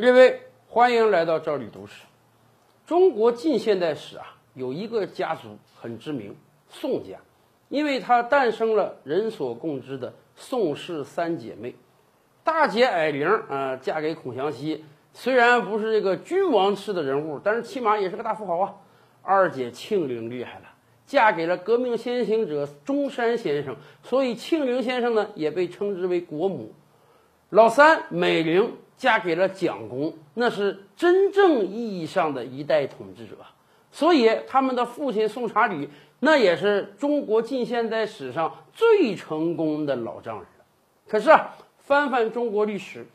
各位，欢迎来到这里读史。中国近现代史啊，有一个家族很知名，宋家，因为它诞生了人所共知的宋氏三姐妹。大姐霭龄啊，嫁给孔祥熙，虽然不是这个君王式的人物，但是起码也是个大富豪啊。二姐庆龄厉害了，嫁给了革命先行者中山先生，所以庆龄先生呢也被称之为国母。老三美龄嫁给了蒋公，那是真正意义上的一代统治者，所以他们的父亲宋查理那也是中国近现代史上最成功的老丈人。可是，翻翻中国历史，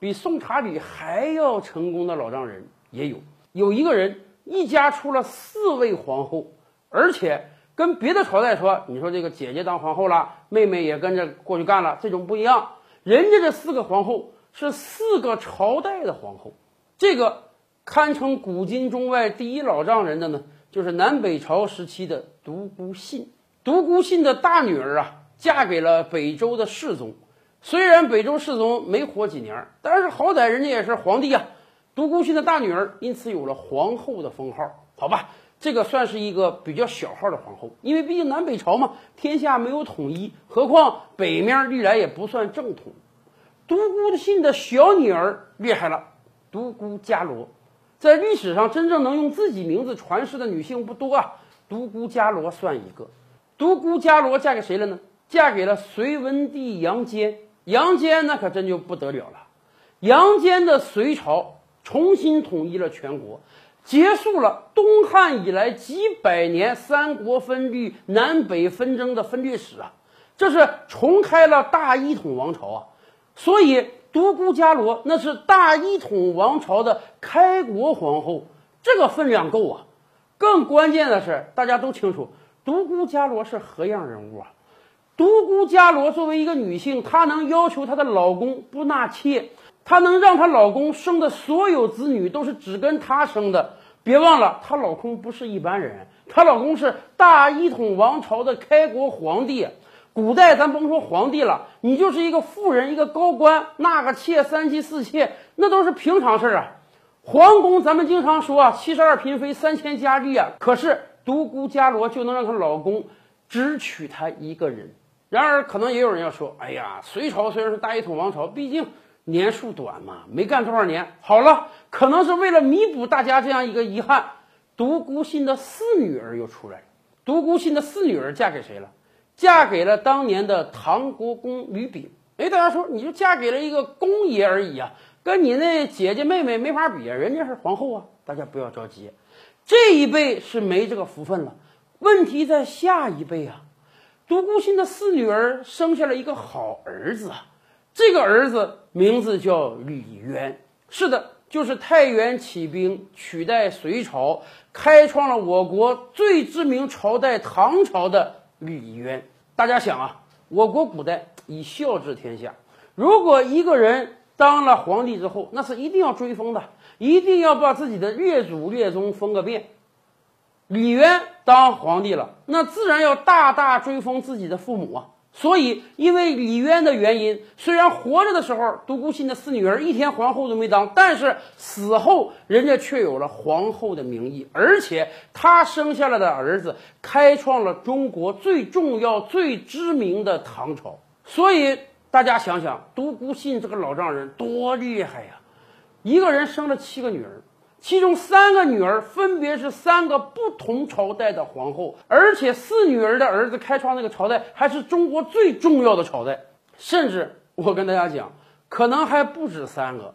比宋查理还要成功的老丈人也有，有一个人一家出了四位皇后，而且跟别的朝代说，你说这个姐姐当皇后了，妹妹也跟着过去干了，这种不一样。人家这四个皇后是四个朝代的皇后，这个堪称古今中外第一老丈人的呢，就是南北朝时期的独孤信。独孤信的大女儿啊，嫁给了北周的世宗。虽然北周世宗没活几年，但是好歹人家也是皇帝啊。独孤信的大女儿因此有了皇后的封号。好吧，这个算是一个比较小号的皇后，因为毕竟南北朝嘛，天下没有统一，何况北面历来也不算正统。独孤信的小女儿厉害了，独孤伽罗，在历史上真正能用自己名字传世的女性不多啊，独孤伽罗算一个。独孤伽罗嫁给谁了呢？嫁给了隋文帝杨坚。杨坚那可真就不得了了，杨坚的隋朝重新统一了全国，结束了东汉以来几百年三国分立、南北纷争的分裂史啊，这是重开了大一统王朝啊。所以，独孤伽罗那是大一统王朝的开国皇后，这个分量够啊。更关键的是，大家都清楚，独孤伽罗是何样人物啊？独孤伽罗作为一个女性，她能要求她的老公不纳妾，她能让她老公生的所有子女都是只跟她生的。别忘了，她老公不是一般人，她老公是大一统王朝的开国皇帝。古代咱甭说皇帝了，你就是一个富人，一个高官，纳个妾三妻四妾，那都是平常事儿啊。皇宫咱们经常说啊，七十二嫔妃，三千佳丽啊。可是独孤伽罗就能让她老公只娶她一个人。然而，可能也有人要说，哎呀，隋朝虽然是大一统王朝，毕竟年数短嘛，没干多少年。好了，可能是为了弥补大家这样一个遗憾，独孤信的四女儿又出来了。独孤信的四女儿嫁给谁了？嫁给了当年的唐国公吕炳。哎，大家说，你就嫁给了一个公爷而已啊，跟你那姐姐妹妹没法比啊，人家是皇后啊。大家不要着急，这一辈是没这个福分了。问题在下一辈啊。独孤信的四女儿生下了一个好儿子啊，这个儿子名字叫李渊。是的，就是太原起兵取代隋朝，开创了我国最知名朝代唐朝的。李渊，大家想啊，我国古代以孝治天下，如果一个人当了皇帝之后，那是一定要追封的，一定要把自己的列祖列宗封个遍。李渊当皇帝了，那自然要大大追封自己的父母啊。所以，因为李渊的原因，虽然活着的时候独孤信的四女儿一天皇后都没当，但是死后人家却有了皇后的名义，而且他生下来的儿子开创了中国最重要、最知名的唐朝。所以大家想想，独孤信这个老丈人多厉害呀！一个人生了七个女儿。其中三个女儿分别是三个不同朝代的皇后，而且四女儿的儿子开创那个朝代还是中国最重要的朝代。甚至我跟大家讲，可能还不止三个，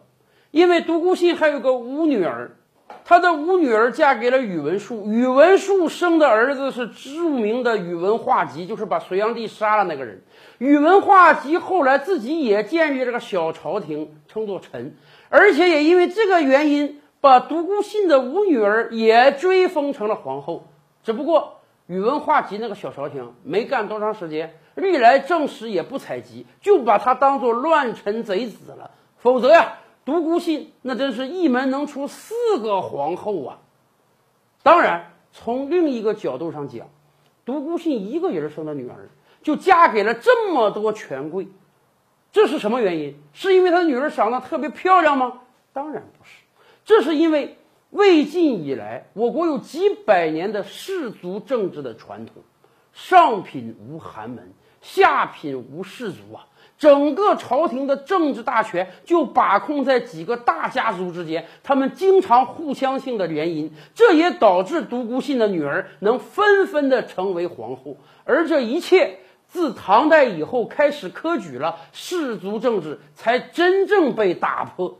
因为独孤信还有个五女儿，他的五女儿嫁给了宇文述，宇文述生的儿子是著名的宇文化及，就是把隋炀帝杀了那个人。宇文化及后来自己也建立了个小朝廷，称作陈，而且也因为这个原因。把独孤信的五女儿也追封成了皇后，只不过宇文化及那个小朝廷没干多长时间，历来正史也不采集，就把他当做乱臣贼子了。否则呀，独孤信那真是一门能出四个皇后啊！当然，从另一个角度上讲，独孤信一个人生的女儿就嫁给了这么多权贵，这是什么原因？是因为他女儿长得特别漂亮吗？当然不是，这是因为魏晋以来，我国有几百年的氏族政治的传统，上品无寒门，下品无士族啊。整个朝廷的政治大权就把控在几个大家族之间，他们经常互相性的联姻，这也导致独孤信的女儿能纷纷的成为皇后。而这一切自唐代以后开始科举了，氏族政治才真正被打破。